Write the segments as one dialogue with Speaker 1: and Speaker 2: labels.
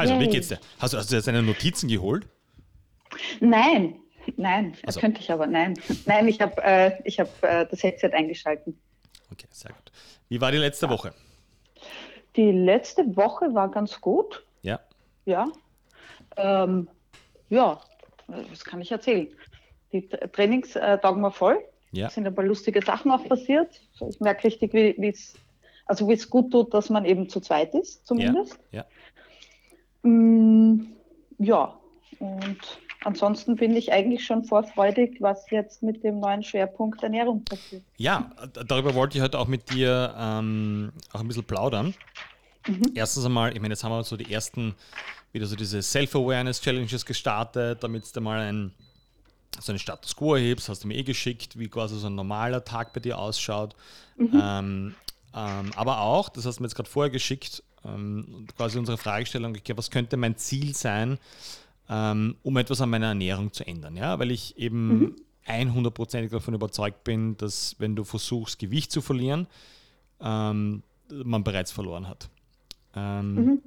Speaker 1: Also, Yay. wie geht's dir? Hast du, hast du jetzt deine Notizen geholt?
Speaker 2: Nein, nein, also. könnte ich aber, nein. Nein, ich habe äh, hab, äh, das Headset eingeschalten.
Speaker 1: Okay, sehr gut. Wie war die letzte Woche?
Speaker 2: Die letzte Woche war ganz gut.
Speaker 1: Ja.
Speaker 2: Ja. Ähm, ja, was kann ich erzählen? Die Trainingstage waren voll. Ja. Es sind ein paar lustige Sachen auch passiert. Ich merke richtig, wie es also gut tut, dass man eben zu zweit ist, zumindest.
Speaker 1: Ja.
Speaker 2: Ja, ja. und ansonsten bin ich eigentlich schon vorfreudig, was jetzt mit dem neuen Schwerpunkt Ernährung passiert.
Speaker 1: Ja, darüber wollte ich heute auch mit dir ähm, auch ein bisschen plaudern. Mhm. Erstens einmal, ich meine, jetzt haben wir so die ersten, wieder so diese Self-Awareness-Challenges gestartet, damit du mal ein, so einen Status Quo erhebst, hast du mir eh geschickt, wie quasi so ein normaler Tag bei dir ausschaut. Mhm. Ähm, ähm, aber auch, das hast du mir jetzt gerade vorher geschickt, ähm, quasi unsere Fragestellung, okay, was könnte mein Ziel sein, ähm, um etwas an meiner Ernährung zu ändern? Ja? Weil ich eben mhm. 100%ig davon überzeugt bin, dass wenn du versuchst, Gewicht zu verlieren, ähm, man bereits verloren hat. Ähm, mhm.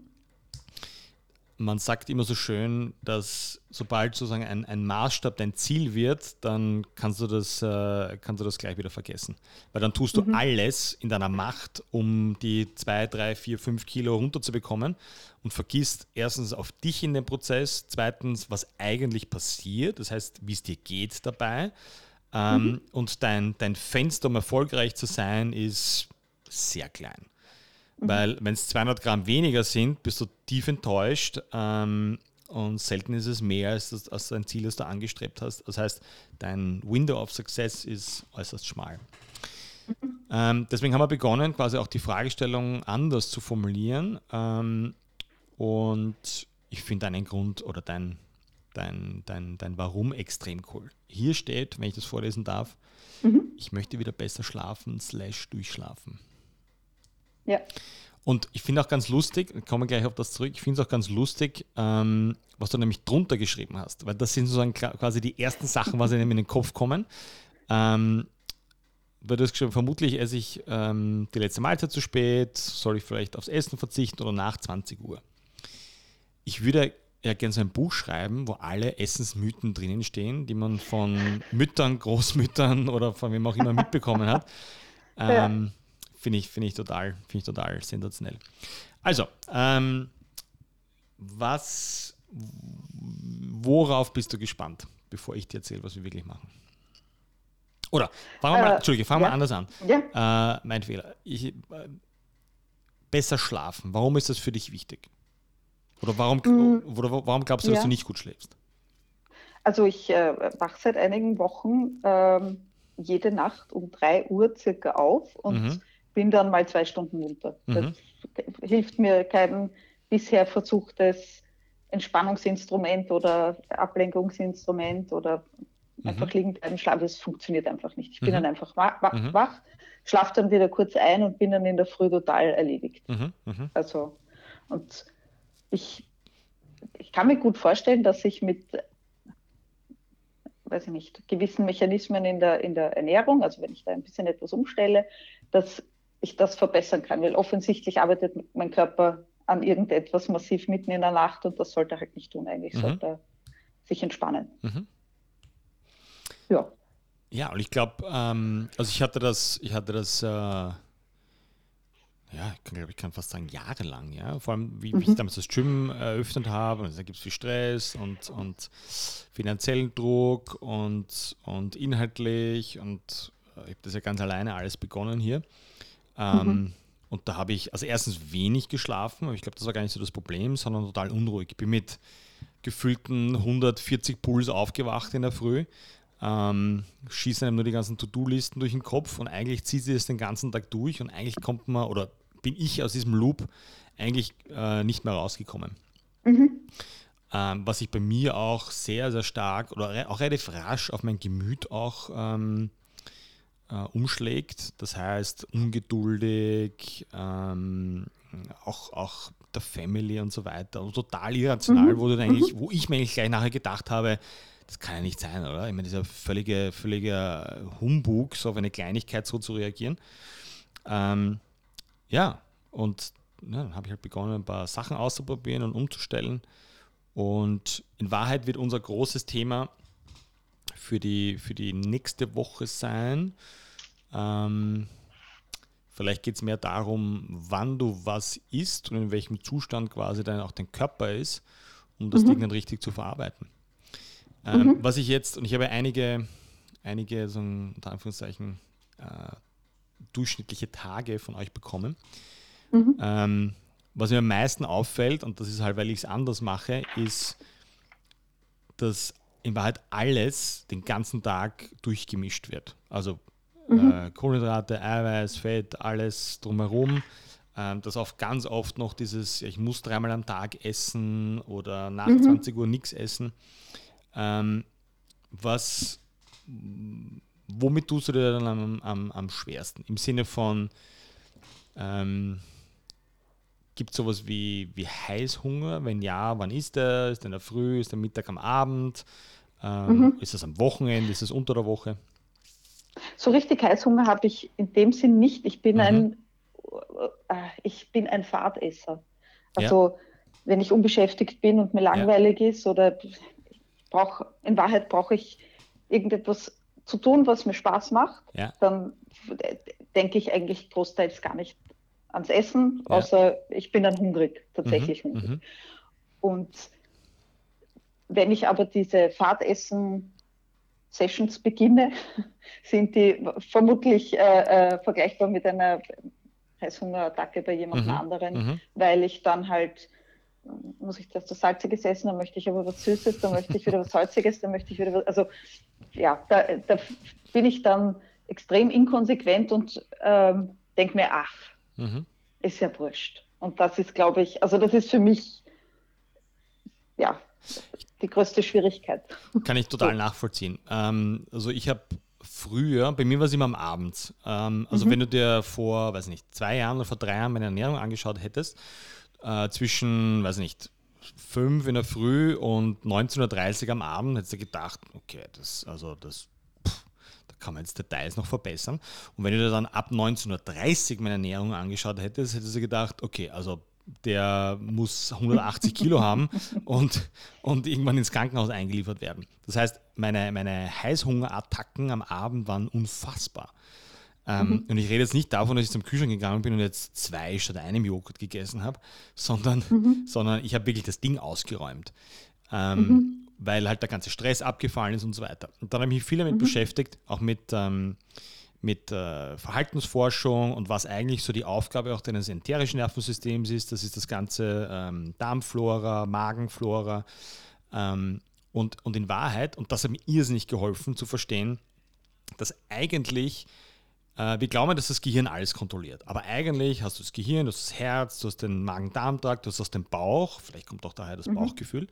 Speaker 1: Man sagt immer so schön, dass sobald sozusagen ein, ein Maßstab dein Ziel wird, dann kannst du, das, äh, kannst du das gleich wieder vergessen. Weil dann tust du mhm. alles in deiner Macht, um die 2, 3, 4, 5 Kilo runterzubekommen und vergisst erstens auf dich in den Prozess, zweitens, was eigentlich passiert, das heißt, wie es dir geht dabei. Ähm, mhm. Und dein, dein Fenster, um erfolgreich zu sein, ist sehr klein. Mhm. Weil wenn es 200 Gramm weniger sind, bist du tief enttäuscht ähm, und selten ist es mehr als, das, als dein Ziel, das du angestrebt hast. Das heißt, dein Window of Success ist äußerst schmal. Mhm. Ähm, deswegen haben wir begonnen, quasi auch die Fragestellung anders zu formulieren. Ähm, und ich finde deinen Grund oder dein, dein, dein, dein Warum extrem cool. Hier steht, wenn ich das vorlesen darf, mhm. ich möchte wieder besser schlafen, slash durchschlafen.
Speaker 2: Ja.
Speaker 1: Und ich finde auch ganz lustig, komme gleich auf das zurück, ich finde es auch ganz lustig, ähm, was du nämlich drunter geschrieben hast, weil das sind sozusagen quasi die ersten Sachen, was einem in den Kopf kommen. Ähm, weil du hast geschrieben, vermutlich esse ich ähm, die letzte Mahlzeit zu spät, soll ich vielleicht aufs Essen verzichten oder nach 20 Uhr. Ich würde ja gerne so ein Buch schreiben, wo alle Essensmythen drinnen stehen, die man von Müttern, Großmüttern oder von wem auch immer mitbekommen hat. Ähm, ja Finde ich, find ich, total, find ich total sensationell. Also, ähm, was, worauf bist du gespannt, bevor ich dir erzähle, was wir wirklich machen? Oder fangen wir mal, äh, Entschuldige, fangen wir ja. anders an. Ja. Äh, mein Fehler. Ich, äh, besser schlafen. Warum ist das für dich wichtig? Oder warum, mm, oder warum glaubst du, ja. dass du nicht gut schläfst?
Speaker 2: Also ich äh, wache seit einigen Wochen ähm, jede Nacht um 3 Uhr circa auf und mhm bin dann mal zwei Stunden munter. Mhm. Das hilft mir kein bisher versuchtes Entspannungsinstrument oder Ablenkungsinstrument oder mhm. einfach liegen bleiben, schlafen. Das funktioniert einfach nicht. Ich bin mhm. dann einfach wach, wach, mhm. wach schlafe dann wieder kurz ein und bin dann in der Früh total erledigt. Mhm. Mhm. Also, und ich, ich kann mir gut vorstellen, dass ich mit weiß ich nicht, gewissen Mechanismen in der, in der Ernährung, also wenn ich da ein bisschen etwas umstelle, dass ich das verbessern kann, weil offensichtlich arbeitet mein Körper an irgendetwas massiv mitten in der Nacht und das sollte er halt nicht tun. Eigentlich mhm. sollte er sich entspannen. Mhm. Ja.
Speaker 1: Ja, und ich glaube, ähm, also ich hatte das, ich hatte das, äh, ja, ich kann, ich kann fast sagen, jahrelang, ja. Vor allem, wie, mhm. wie ich damals das Gym eröffnet habe, und da gibt es viel Stress und, und finanziellen Druck und, und inhaltlich und äh, ich habe das ja ganz alleine alles begonnen hier. Ähm, mhm. Und da habe ich also erstens wenig geschlafen, aber ich glaube, das war gar nicht so das Problem, sondern total unruhig. Ich bin mit gefühlten 140 Puls aufgewacht in der Früh, ähm, schießen einem nur die ganzen To-Do-Listen durch den Kopf und eigentlich zieht sie das den ganzen Tag durch und eigentlich kommt man oder bin ich aus diesem Loop eigentlich äh, nicht mehr rausgekommen. Mhm. Ähm, was sich bei mir auch sehr, sehr stark oder auch relativ rasch auf mein Gemüt auch ähm, äh, umschlägt. Das heißt, ungeduldig, ähm, auch, auch der Family und so weiter. Und total irrational, mhm. wo, du eigentlich, mhm. wo ich mir eigentlich gleich nachher gedacht habe, das kann ja nicht sein, oder? Ich meine, das ist ja völliger, völliger Humbug, so auf eine Kleinigkeit so zu reagieren. Ähm, ja, und ja, dann habe ich halt begonnen, ein paar Sachen auszuprobieren und umzustellen. Und in Wahrheit wird unser großes Thema für die, für die nächste Woche sein. Ähm, vielleicht geht es mehr darum, wann du was isst und in welchem Zustand quasi dann auch dein Körper ist, um das mhm. Ding dann richtig zu verarbeiten. Ähm, mhm. Was ich jetzt, und ich habe einige, einige so unter Anführungszeichen äh, durchschnittliche Tage von euch bekommen. Mhm. Ähm, was mir am meisten auffällt, und das ist halt, weil ich es anders mache, ist, dass in Wahrheit alles den ganzen Tag durchgemischt wird. Also mhm. äh, Kohlenhydrate, Eiweiß, Fett, alles drumherum. Ähm, dass oft ganz oft noch dieses, ich muss dreimal am Tag essen oder nach mhm. 20 Uhr nichts essen. Ähm, was, womit tust du dir dann am, am, am schwersten? Im Sinne von, ähm, Gibt es sowas wie, wie Heißhunger? Wenn ja, wann ist der? Ist der in der Früh? Ist der Mittag am Abend? Ähm, mhm. Ist das am Wochenende? Ist das unter der Woche?
Speaker 2: So richtig Heißhunger habe ich in dem Sinn nicht. Ich bin, mhm. ein, äh, ich bin ein Fahrtesser. Also ja. wenn ich unbeschäftigt bin und mir langweilig ja. ist oder brauche, in Wahrheit brauche ich irgendetwas zu tun, was mir Spaß macht, ja. dann denke ich eigentlich großteils gar nicht ans Essen, außer ja. ich bin dann hungrig, tatsächlich mhm, hungrig. Mhm. Und wenn ich aber diese Fahrtessen-Sessions beginne, sind die vermutlich äh, äh, vergleichbar mit einer Heißhungerattacke bei jemand mhm, anderen, mhm. weil ich dann halt muss ich das so salziges essen, dann möchte ich aber was Süßes, dann möchte ich wieder was Salziges, dann möchte ich wieder was, also ja, da, da bin ich dann extrem inkonsequent und ähm, denke mir, ach, mhm. ist ja wurscht. Und das ist, glaube ich, also das ist für mich, ja, die größte Schwierigkeit.
Speaker 1: Kann ich total so. nachvollziehen. Ähm, also ich habe früher, bei mir war es immer am Abend. Ähm, also mhm. wenn du dir vor, weiß nicht, zwei Jahren oder vor drei Jahren meine Ernährung angeschaut hättest, äh, zwischen, weiß nicht, fünf in der Früh und 19.30 Uhr am Abend, hättest du gedacht, okay, das, also das kann man jetzt Details noch verbessern. Und wenn du dir dann ab 1930 meine Ernährung angeschaut hättest, hättest du gedacht, okay, also der muss 180 Kilo haben und, und irgendwann ins Krankenhaus eingeliefert werden. Das heißt, meine, meine Heißhungerattacken am Abend waren unfassbar. Ähm, mhm. Und ich rede jetzt nicht davon, dass ich zum Kühlschrank gegangen bin und jetzt zwei statt einem Joghurt gegessen habe, sondern, mhm. sondern ich habe wirklich das Ding ausgeräumt. Ähm, mhm weil halt der ganze Stress abgefallen ist und so weiter. Und dann habe ich mich viel damit mhm. beschäftigt, auch mit, ähm, mit äh, Verhaltensforschung und was eigentlich so die Aufgabe auch deines enterischen Nervensystems ist. Das ist das ganze ähm, Darmflora, Magenflora. Ähm, und, und in Wahrheit, und das hat mir irrsinnig geholfen zu verstehen, dass eigentlich wir glauben, dass das Gehirn alles kontrolliert. Aber eigentlich hast du das Gehirn, du hast das Herz, du hast den Magen-Darm-Trakt, du hast aus dem Bauch, vielleicht kommt auch daher das mhm. Bauchgefühl.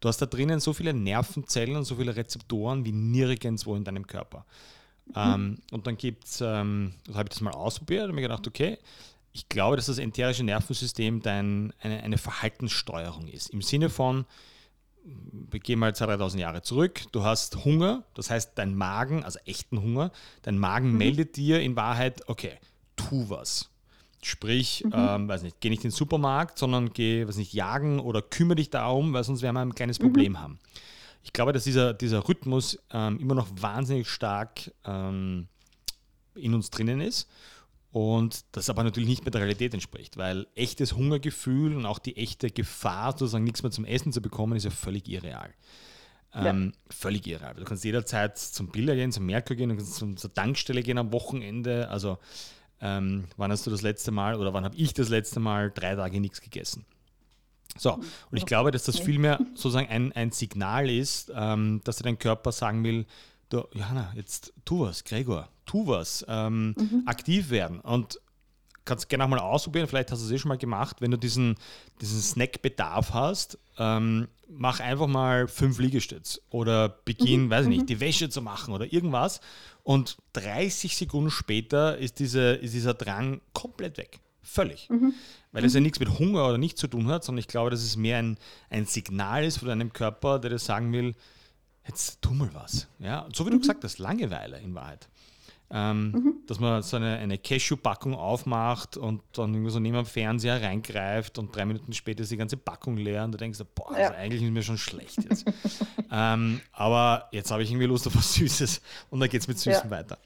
Speaker 1: Du hast da drinnen so viele Nervenzellen und so viele Rezeptoren wie nirgendwo in deinem Körper. Mhm. Ähm, und dann gibt es, ähm, habe ich das mal ausprobiert und mir gedacht, okay, ich glaube, dass das enterische Nervensystem dein, eine, eine Verhaltenssteuerung ist. Im Sinne von, wir gehen mal 2.000, 3.000 Jahre zurück, du hast Hunger, das heißt dein Magen, also echten Hunger, dein Magen mhm. meldet dir in Wahrheit, okay, tu was. Sprich, mhm. ähm, weiß nicht, geh nicht in den Supermarkt, sondern geh, weiß nicht, jagen oder kümmere dich darum, weil sonst werden wir ein kleines mhm. Problem haben. Ich glaube, dass dieser, dieser Rhythmus ähm, immer noch wahnsinnig stark ähm, in uns drinnen ist und das aber natürlich nicht mehr der Realität entspricht, weil echtes Hungergefühl und auch die echte Gefahr, sozusagen nichts mehr zum Essen zu bekommen, ist ja völlig irreal. Ähm, ja. Völlig irreal. Du kannst jederzeit zum Biller gehen, zum Merkur gehen, du kannst zum, zur Tankstelle gehen am Wochenende. Also ähm, wann hast du das letzte Mal oder wann habe ich das letzte Mal drei Tage nichts gegessen? So, und ich glaube, dass das vielmehr sozusagen ein, ein Signal ist, ähm, dass dir dein Körper sagen will, du, Johanna, jetzt tu was, Gregor, tu was, ähm, mhm. aktiv werden. Und kannst gerne auch mal ausprobieren, vielleicht hast du es eh schon mal gemacht, wenn du diesen, diesen Snackbedarf hast, ähm, mach einfach mal fünf Liegestütz oder beginn, mhm. weiß ich nicht, mhm. die Wäsche zu machen oder irgendwas und 30 Sekunden später ist, diese, ist dieser Drang komplett weg. Völlig. Mhm. Weil es ja nichts mit Hunger oder nicht zu tun hat, sondern ich glaube, dass es mehr ein, ein Signal ist von deinem Körper, der dir sagen will, jetzt tu mal was. Ja? So wie du mhm. gesagt hast, Langeweile in Wahrheit. Ähm, mhm. Dass man so eine, eine Cashew-Packung aufmacht und dann irgendwie so neben dem Fernseher reingreift und drei Minuten später ist die ganze Packung leer und du denkst, boah, ja. also eigentlich ist mir schon schlecht jetzt. ähm, aber jetzt habe ich irgendwie Lust auf was Süßes und dann geht es mit Süßen ja. weiter.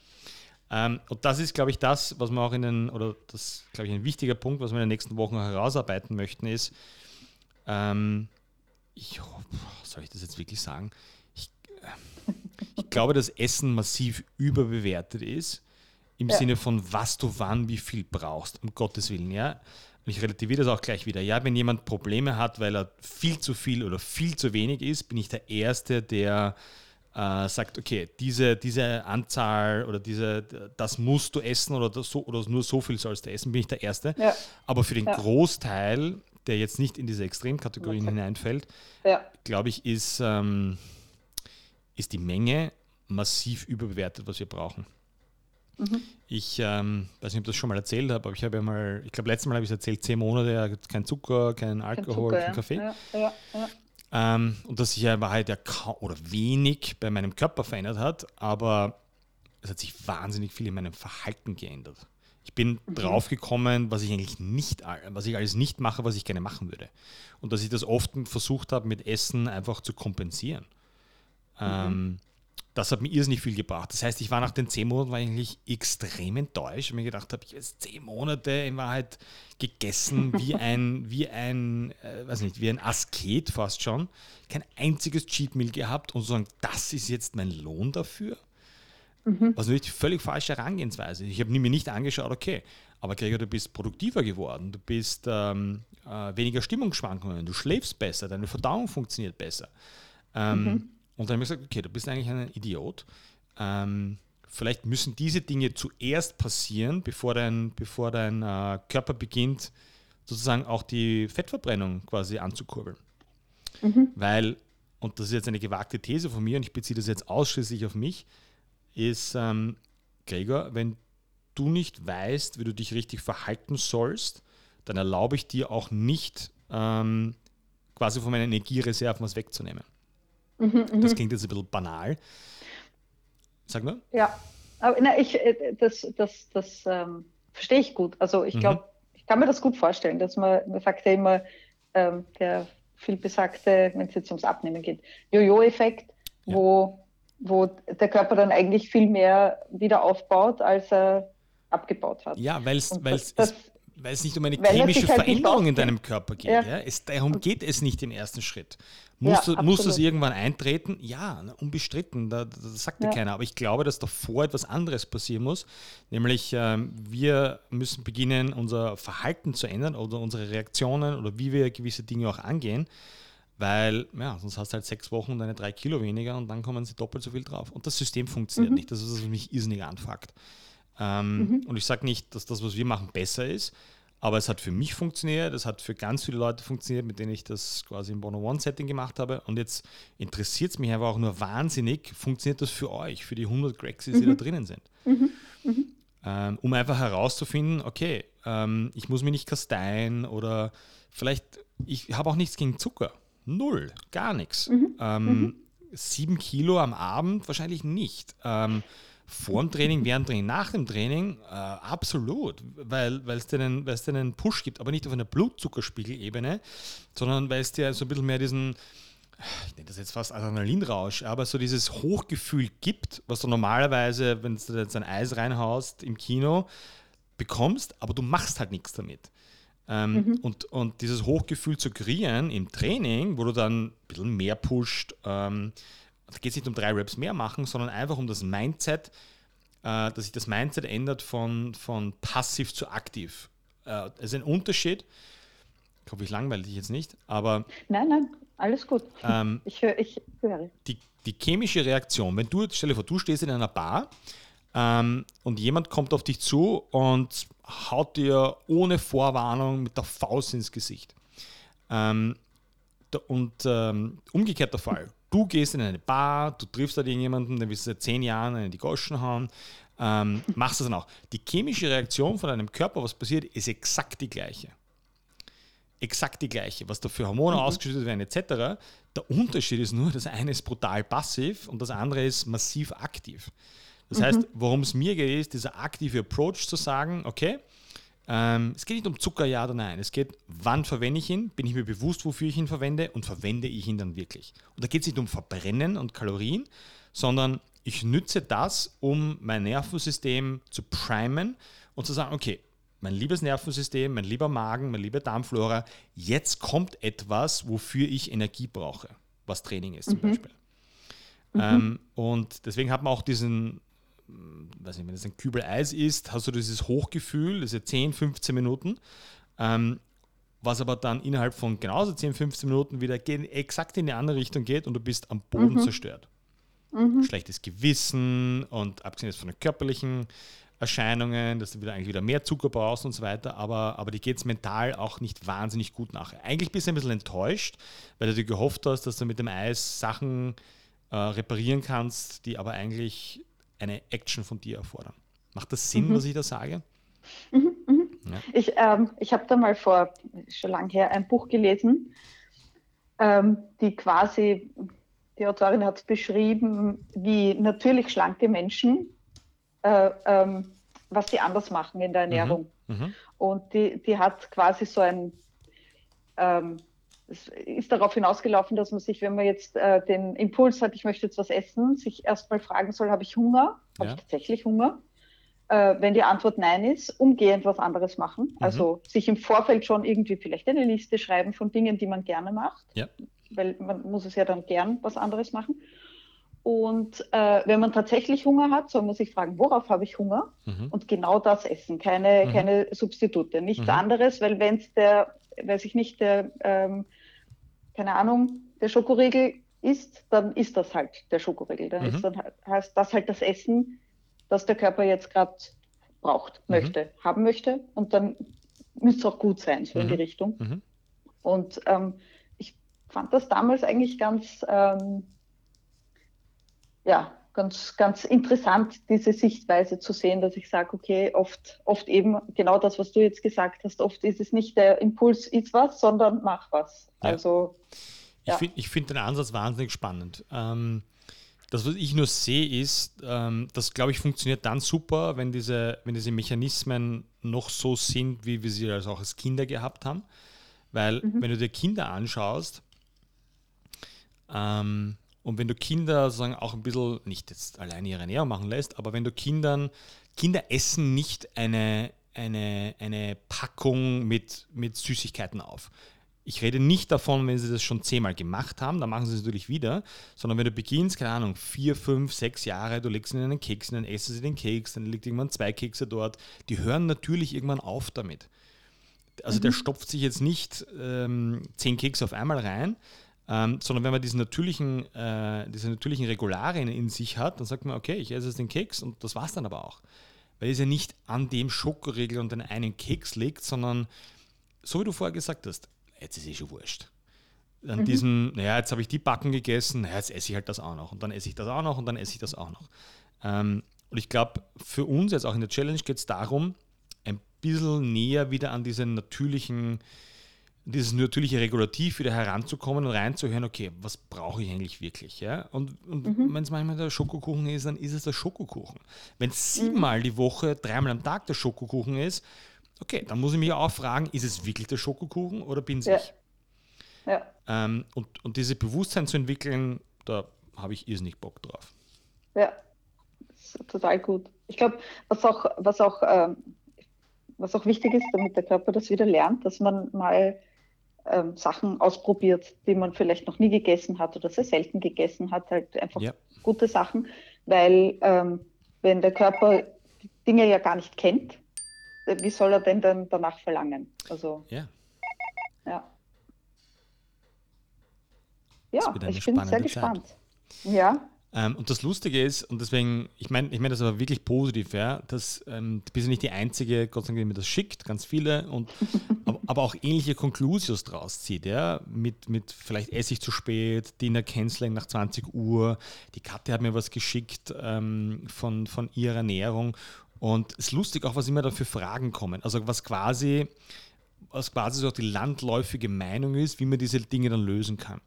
Speaker 1: Ähm, und das ist, glaube ich, das, was wir auch in den, oder das, glaube ich, ein wichtiger Punkt, was wir in den nächsten Wochen herausarbeiten möchten, ist, ähm, ich, soll ich das jetzt wirklich sagen? Ich, äh, ich glaube, dass Essen massiv überbewertet ist, im ja. Sinne von, was du wann, wie viel brauchst, um Gottes Willen, ja. Und ich relativiere das auch gleich wieder. Ja, wenn jemand Probleme hat, weil er viel zu viel oder viel zu wenig isst, bin ich der Erste, der äh, sagt, okay, diese, diese Anzahl oder diese, das musst du essen oder, das so, oder nur so viel sollst du essen, bin ich der Erste. Ja. Aber für den ja. Großteil, der jetzt nicht in diese Extremkategorien okay. hineinfällt, ja. glaube ich, ist, ähm, ist die Menge massiv überbewertet, was wir brauchen. Mhm. Ich ähm, weiß nicht, ob ich das schon mal erzählt habe, aber ich habe ja mal, ich glaube, letztes Mal habe ich es erzählt, zehn Monate, kein Zucker, kein Alkohol, kein, Zucker, kein Kaffee. Ja, ja, ähm, und dass sich ja in Wahrheit ja kaum oder wenig bei meinem Körper verändert hat, aber es hat sich wahnsinnig viel in meinem Verhalten geändert. Ich bin mhm. draufgekommen, was ich eigentlich nicht, was ich alles nicht mache, was ich gerne machen würde. Und dass ich das oft versucht habe, mit Essen einfach zu kompensieren. Ähm, das hat mir irrsinnig viel gebracht. Das heißt, ich war nach den zehn Monaten eigentlich extrem enttäuscht und mir gedacht habe, ich habe jetzt zehn Monate in Wahrheit gegessen wie ein, wie ein, äh, weiß nicht, wie ein Asket fast schon. Kein einziges Cheat Meal gehabt und sagen, das ist jetzt mein Lohn dafür. Mhm. Was natürlich völlig falsche Herangehensweise. Ich habe mir nicht angeschaut, okay, aber Gregor, du bist produktiver geworden, du bist ähm, äh, weniger Stimmungsschwankungen, du schläfst besser, deine Verdauung funktioniert besser. Ähm, mhm und dann habe ich gesagt, okay, du bist eigentlich ein Idiot. Ähm, vielleicht müssen diese Dinge zuerst passieren, bevor dein, bevor dein äh, Körper beginnt, sozusagen auch die Fettverbrennung quasi anzukurbeln. Mhm. Weil, und das ist jetzt eine gewagte These von mir und ich beziehe das jetzt ausschließlich auf mich, ist, ähm, Gregor, wenn du nicht weißt, wie du dich richtig verhalten sollst, dann erlaube ich dir auch nicht, ähm, quasi von meinen Energiereserven was wegzunehmen. Mhm, das mhm. klingt jetzt ein bisschen banal. Sag mal.
Speaker 2: Ja, aber na, ich, äh, das, das, das ähm, verstehe ich gut. Also ich glaube, mhm. ich kann mir das gut vorstellen, dass man, man sagt ja immer, ähm, der viel besagte, wenn es jetzt ums Abnehmen geht, Jojo-Effekt, ja. wo, wo der Körper dann eigentlich viel mehr wieder aufbaut, als er abgebaut hat.
Speaker 1: Ja, weil es weil es nicht um eine chemische halt Veränderung in deinem Körper geht. Ja. ja. Es, darum geht es nicht im ersten Schritt. Muss, ja, muss das irgendwann eintreten? Ja, unbestritten, da, das sagt ja. keiner. Aber ich glaube, dass davor etwas anderes passieren muss. Nämlich, ähm, wir müssen beginnen, unser Verhalten zu ändern oder unsere Reaktionen oder wie wir gewisse Dinge auch angehen. Weil, ja, sonst hast du halt sechs Wochen deine drei Kilo weniger und dann kommen sie doppelt so viel drauf. Und das System funktioniert mhm. nicht. Das ist, was mich irrsinnig anfuckt. Ähm, mhm. Und ich sage nicht, dass das, was wir machen, besser ist, aber es hat für mich funktioniert, es hat für ganz viele Leute funktioniert, mit denen ich das quasi im One-on-One-Setting gemacht habe. Und jetzt interessiert es mich einfach auch nur wahnsinnig, funktioniert das für euch, für die 100 Grexis, die mhm. da drinnen sind. Mhm. Mhm. Ähm, um einfach herauszufinden, okay, ähm, ich muss mich nicht kasteien oder vielleicht, ich habe auch nichts gegen Zucker. Null, gar nichts. Mhm. Ähm, mhm. sieben Kilo am Abend wahrscheinlich nicht. Ähm, vor dem Training, während dem Training, nach dem Training, äh, absolut, weil es dir, einen, dir einen Push gibt, aber nicht auf einer Blutzuckerspiegelebene, sondern weil es dir so ein bisschen mehr diesen, ich nenne das jetzt fast Adrenalinrausch, aber so dieses Hochgefühl gibt, was du normalerweise, wenn du jetzt ein Eis reinhaust im Kino, bekommst, aber du machst halt nichts damit. Ähm, mhm. und, und dieses Hochgefühl zu kreieren im Training, wo du dann ein bisschen mehr pusht, ähm, da geht es nicht um drei Raps mehr machen, sondern einfach um das Mindset, äh, dass sich das Mindset ändert von, von passiv zu aktiv. Äh, es ist ein Unterschied. Ich hoffe, ich langweile dich jetzt nicht, aber.
Speaker 2: Nein, nein, alles gut.
Speaker 1: Ähm, ich, hör, ich höre. Die, die chemische Reaktion, wenn du, stell dir vor, du stehst in einer Bar ähm, und jemand kommt auf dich zu und haut dir ohne Vorwarnung mit der Faust ins Gesicht. Ähm, und ähm, umgekehrter Fall du gehst in eine Bar, du triffst da irgendjemanden, der willst du seit zehn Jahren in die Goschen hauen, ähm, machst das dann auch. Die chemische Reaktion von deinem Körper, was passiert, ist exakt die gleiche. Exakt die gleiche, was da für Hormone mhm. ausgeschüttet werden, etc. Der Unterschied ist nur, das eine ist brutal passiv und das andere ist massiv aktiv. Das mhm. heißt, worum es mir geht, ist dieser aktive Approach zu sagen, okay, ähm, es geht nicht um Zucker, ja oder nein. Es geht, wann verwende ich ihn, bin ich mir bewusst, wofür ich ihn verwende und verwende ich ihn dann wirklich. Und da geht es nicht um Verbrennen und Kalorien, sondern ich nütze das, um mein Nervensystem zu primen und zu sagen, okay, mein liebes Nervensystem, mein lieber Magen, meine liebe Darmflora, jetzt kommt etwas, wofür ich Energie brauche, was Training ist zum mhm. Beispiel. Mhm. Ähm, und deswegen hat man auch diesen, weiß nicht, wenn es ein Kübel Eis ist, hast du dieses Hochgefühl, diese 10, 15 Minuten, ähm, was aber dann innerhalb von genauso 10, 15 Minuten wieder exakt in die andere Richtung geht und du bist am Boden mhm. zerstört. Mhm. Schlechtes Gewissen und abgesehen von den körperlichen Erscheinungen, dass du wieder eigentlich wieder mehr Zucker brauchst und so weiter, aber, aber die geht es mental auch nicht wahnsinnig gut nachher. Eigentlich bist du ein bisschen enttäuscht, weil du dir gehofft hast, dass du mit dem Eis Sachen äh, reparieren kannst, die aber eigentlich eine Action von dir erfordern. Macht das Sinn, mhm. was ich da sage?
Speaker 2: Mhm, mhm. Ja. Ich, ähm, ich habe da mal vor, schon lange her, ein Buch gelesen, ähm, die quasi, die Autorin hat beschrieben, wie natürlich schlanke Menschen äh, ähm, was sie anders machen in der mhm. Ernährung. Mhm. Und die, die hat quasi so ein, ähm, es ist darauf hinausgelaufen, dass man sich, wenn man jetzt äh, den Impuls hat, ich möchte jetzt was essen, sich erstmal fragen soll, habe ich Hunger? Habe ja. ich tatsächlich Hunger? Äh, wenn die Antwort nein ist, umgehend was anderes machen. Mhm. Also sich im Vorfeld schon irgendwie vielleicht eine Liste schreiben von Dingen, die man gerne macht. Ja. Weil man muss es ja dann gern was anderes machen. Und äh, wenn man tatsächlich Hunger hat, soll man sich fragen, worauf habe ich Hunger? Mhm. Und genau das essen, keine, mhm. keine Substitute, nichts mhm. anderes, weil wenn es der, weiß ich nicht, der, ähm, keine Ahnung, der Schokoriegel ist, dann ist das halt der Schokoriegel. Dann ist mhm. dann heißt das halt das Essen, das der Körper jetzt gerade braucht, mhm. möchte, haben möchte. Und dann müsste es auch gut sein, so in die mhm. Richtung. Und ähm, ich fand das damals eigentlich ganz ähm, ja, ganz, ganz interessant, diese Sichtweise zu sehen, dass ich sage, okay, oft, oft eben genau das, was du jetzt gesagt hast, oft ist es nicht der Impuls, ist was, sondern mach was. Ja. Also,
Speaker 1: ja. Ich finde find den Ansatz wahnsinnig spannend. Ähm, das, was ich nur sehe, ist, ähm, das, glaube ich, funktioniert dann super, wenn diese, wenn diese Mechanismen noch so sind, wie wir sie also auch als Kinder gehabt haben. Weil, mhm. wenn du dir Kinder anschaust, ähm, und wenn du Kinder sagen auch ein bisschen, nicht jetzt alleine ihre Ernährung machen lässt, aber wenn du Kindern, Kinder essen nicht eine, eine, eine Packung mit, mit Süßigkeiten auf. Ich rede nicht davon, wenn sie das schon zehnmal gemacht haben, dann machen sie es natürlich wieder, sondern wenn du beginnst, keine Ahnung, vier, fünf, sechs Jahre, du legst ihnen einen Keks, dann essen sie den Keks, dann liegt irgendwann zwei Kekse dort, die hören natürlich irgendwann auf damit. Also mhm. der stopft sich jetzt nicht ähm, zehn Kekse auf einmal rein, ähm, sondern wenn man diesen natürlichen, äh, diese natürlichen Regularien in sich hat, dann sagt man, okay, ich esse jetzt den Keks und das war es dann aber auch. Weil es ja nicht an dem Schokoriegel und den einen Keks liegt, sondern so wie du vorher gesagt hast, jetzt ist eh schon wurscht. An mhm. diesem, naja, jetzt habe ich die Backen gegessen, naja, jetzt esse ich halt das auch noch und dann esse ich das auch noch und dann esse ich das auch noch. Ähm, und ich glaube, für uns jetzt auch in der Challenge geht es darum, ein bisschen näher wieder an diesen natürlichen dieses natürliche Regulativ wieder heranzukommen und reinzuhören, okay, was brauche ich eigentlich wirklich? Ja? Und, und mhm. wenn es manchmal der Schokokuchen ist, dann ist es der Schokokuchen. Wenn es siebenmal mhm. die Woche, dreimal am Tag der Schokokuchen ist, okay, dann muss ich mich auch fragen, ist es wirklich der Schokokuchen oder bin es ja. ich? Ja. Ähm, und, und diese Bewusstsein zu entwickeln, da habe ich irrsinnig Bock drauf.
Speaker 2: Ja, total gut. Ich glaube, was auch, was auch ähm, was auch wichtig ist, damit der Körper das wieder lernt, dass man mal ähm, Sachen ausprobiert, die man vielleicht noch nie gegessen hat oder sehr selten gegessen hat, halt einfach ja. gute Sachen, weil ähm, wenn der Körper Dinge ja gar nicht kennt, äh, wie soll er denn dann danach verlangen? Also ja. Ja, ja ich bin sehr gespannt. Zeit. Ja.
Speaker 1: Ähm, und das Lustige ist, und deswegen, ich meine ich mein das aber wirklich positiv, ja, dass ähm, du bist ja nicht die Einzige, Gott sei Dank, die mir das schickt, ganz viele, und, aber, aber, auch ähnliche Conclusions draus zieht, ja, mit, mit vielleicht esse ich zu spät, Dinner Canceling nach 20 Uhr, die Katja hat mir was geschickt ähm, von, von ihrer Ernährung. Und es ist lustig auch, was immer da für Fragen kommen, also was quasi, was quasi so auch die landläufige Meinung ist, wie man diese Dinge dann lösen kann.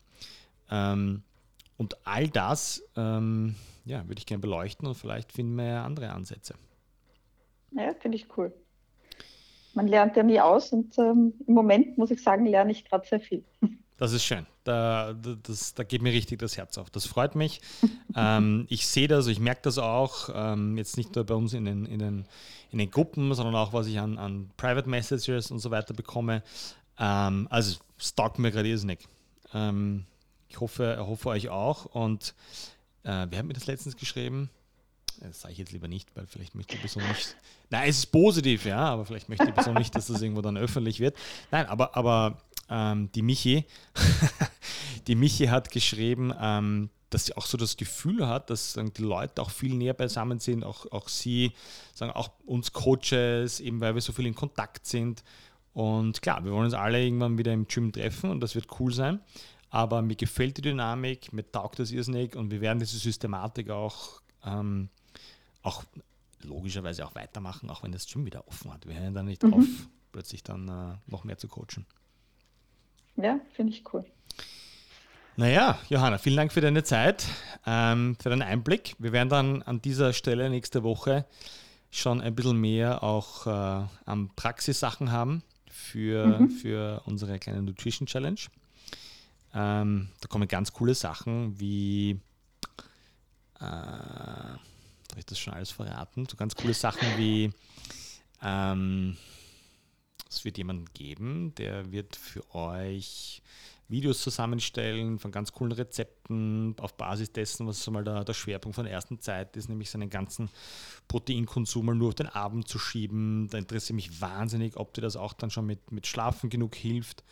Speaker 1: Ähm, und all das, ähm, ja, würde ich gerne beleuchten und vielleicht finden wir ja andere Ansätze.
Speaker 2: Ja, finde ich cool. Man lernt ja nie aus und ähm, im Moment muss ich sagen, lerne ich gerade sehr viel.
Speaker 1: Das ist schön. Da, das, da geht mir richtig das Herz auf. Das freut mich. ähm, ich sehe das, ich merke das auch, ähm, jetzt nicht nur bei uns in den, in, den, in den Gruppen, sondern auch, was ich an, an Private Messages und so weiter bekomme. Ähm, also, es taugt mir gerade irrsinnig. Ähm, ich hoffe, hoffe euch auch. Und äh, wer hat mir das letztens geschrieben? Das sage ich jetzt lieber nicht, weil vielleicht möchte die Person nicht. Nein, es ist positiv, ja, aber vielleicht möchte die Person nicht, dass das irgendwo dann öffentlich wird. Nein, aber, aber ähm, die Michi, die Michi hat geschrieben, ähm, dass sie auch so das Gefühl hat, dass die Leute auch viel näher beisammen sind, auch, auch sie, sagen auch uns Coaches, eben weil wir so viel in Kontakt sind. Und klar, wir wollen uns alle irgendwann wieder im Gym treffen und das wird cool sein. Aber mir gefällt die Dynamik, mir taugt das irrsinnig und wir werden diese Systematik auch, ähm, auch logischerweise auch weitermachen, auch wenn das Gym wieder offen hat. Wir hören dann nicht mhm. auf, plötzlich dann äh, noch mehr zu coachen.
Speaker 2: Ja, finde ich cool.
Speaker 1: Naja, Johanna, vielen Dank für deine Zeit, ähm, für deinen Einblick. Wir werden dann an dieser Stelle nächste Woche schon ein bisschen mehr auch äh, an Praxissachen haben für, mhm. für unsere kleine Nutrition Challenge. Ähm, da kommen ganz coole Sachen wie, äh, habe ich das schon alles verraten? So ganz coole Sachen wie, ähm, es wird jemanden geben, der wird für euch Videos zusammenstellen von ganz coolen Rezepten auf Basis dessen, was mal der, der Schwerpunkt von der ersten Zeit ist, nämlich seinen ganzen Proteinkonsum nur auf den Abend zu schieben. Da interessiert mich wahnsinnig, ob dir das auch dann schon mit, mit Schlafen genug hilft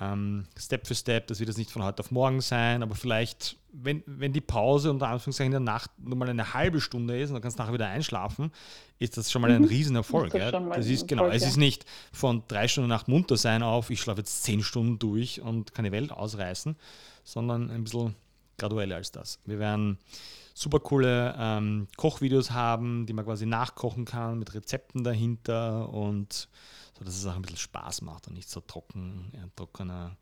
Speaker 1: ähm, Step für Step, das wird jetzt nicht von heute auf morgen sein, aber vielleicht, wenn, wenn die Pause unter Anführungszeichen in der Nacht nur mal eine halbe Stunde ist und dann kannst du nachher wieder einschlafen, ist das schon mal ein mhm. Riesenerfolg. Das, ja? das ist genau, es ist nicht von drei Stunden Nacht munter sein auf, ich schlafe jetzt zehn Stunden durch und kann die Welt ausreißen, sondern ein bisschen gradueller als das. Wir werden super coole ähm, Kochvideos haben, die man quasi nachkochen kann mit Rezepten dahinter und sodass es auch ein bisschen Spaß macht und nicht so trocken, ein trockener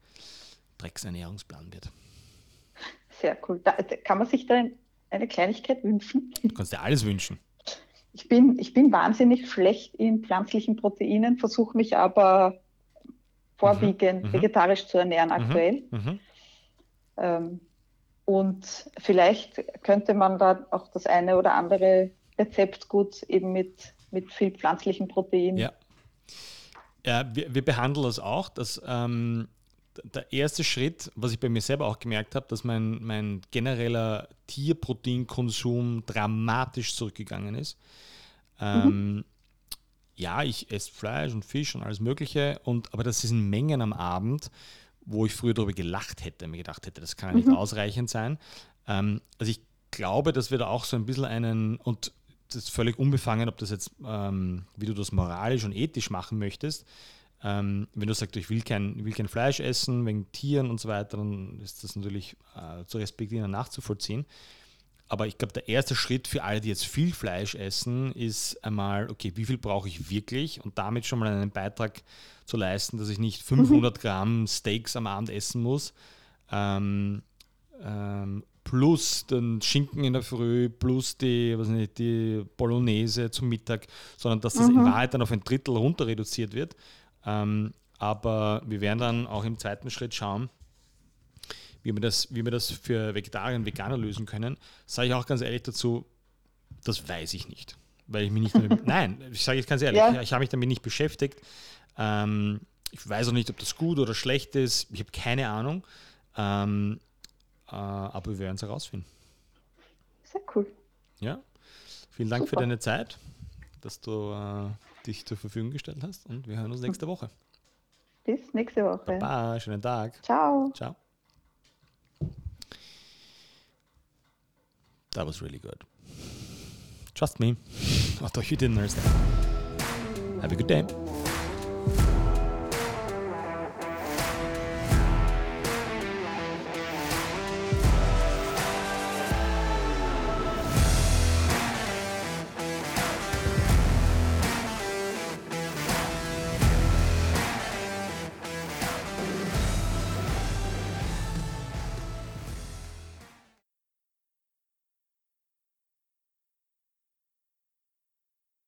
Speaker 1: Drecksernährungsplan wird.
Speaker 2: Sehr cool. Da, kann man sich da eine Kleinigkeit wünschen?
Speaker 1: Du kannst dir alles wünschen.
Speaker 2: Ich bin, ich bin wahnsinnig schlecht in pflanzlichen Proteinen, versuche mich aber vorwiegend mhm. mhm. vegetarisch zu ernähren aktuell. Mhm. Mhm. Ähm, und vielleicht könnte man da auch das eine oder andere Rezept gut eben mit, mit viel pflanzlichen Protein
Speaker 1: ja. Ja, wir, wir behandeln das auch. Dass, ähm, der erste Schritt, was ich bei mir selber auch gemerkt habe, dass mein, mein genereller Tierproteinkonsum dramatisch zurückgegangen ist. Ähm, mhm. Ja, ich esse Fleisch und Fisch und alles Mögliche, und, aber das sind Mengen am Abend, wo ich früher darüber gelacht hätte, mir gedacht hätte, das kann ja nicht mhm. ausreichend sein. Ähm, also ich glaube, dass wir da auch so ein bisschen einen, und das ist völlig unbefangen, ob das jetzt, ähm, wie du das moralisch und ethisch machen möchtest. Ähm, wenn du sagst, ich will kein, will kein Fleisch essen, wegen Tieren und so weiter, dann ist das natürlich äh, zu respektieren und nachzuvollziehen. Aber ich glaube, der erste Schritt für alle, die jetzt viel Fleisch essen, ist einmal, okay, wie viel brauche ich wirklich? Und damit schon mal einen Beitrag zu leisten, dass ich nicht 500 mhm. Gramm Steaks am Abend essen muss. Ähm, ähm, plus den Schinken in der Früh, plus die, was nicht, die Bolognese zum Mittag, sondern dass das mhm. in Wahrheit dann auf ein Drittel runter reduziert wird. Ähm, aber wir werden dann auch im zweiten Schritt schauen, wie wir das, wie wir das für Vegetarier und Veganer lösen können. Sage ich auch ganz ehrlich dazu, das weiß ich nicht. Weil ich mich nicht damit, nein, ich sage jetzt ganz ehrlich, ja. ich habe mich damit nicht beschäftigt. Ähm, ich weiß auch nicht, ob das gut oder schlecht ist. Ich habe keine Ahnung. Ähm, äh, aber wir werden es herausfinden.
Speaker 2: Sehr cool.
Speaker 1: Ja. Vielen Dank Super. für deine Zeit, dass du äh, dich zur Verfügung gestellt hast und wir hören uns nächste Woche.
Speaker 2: Bis nächste Woche.
Speaker 1: Baba, schönen Tag.
Speaker 2: Ciao.
Speaker 1: Ciao. That was really good. Trust me. Although you didn't understand. Have a good day.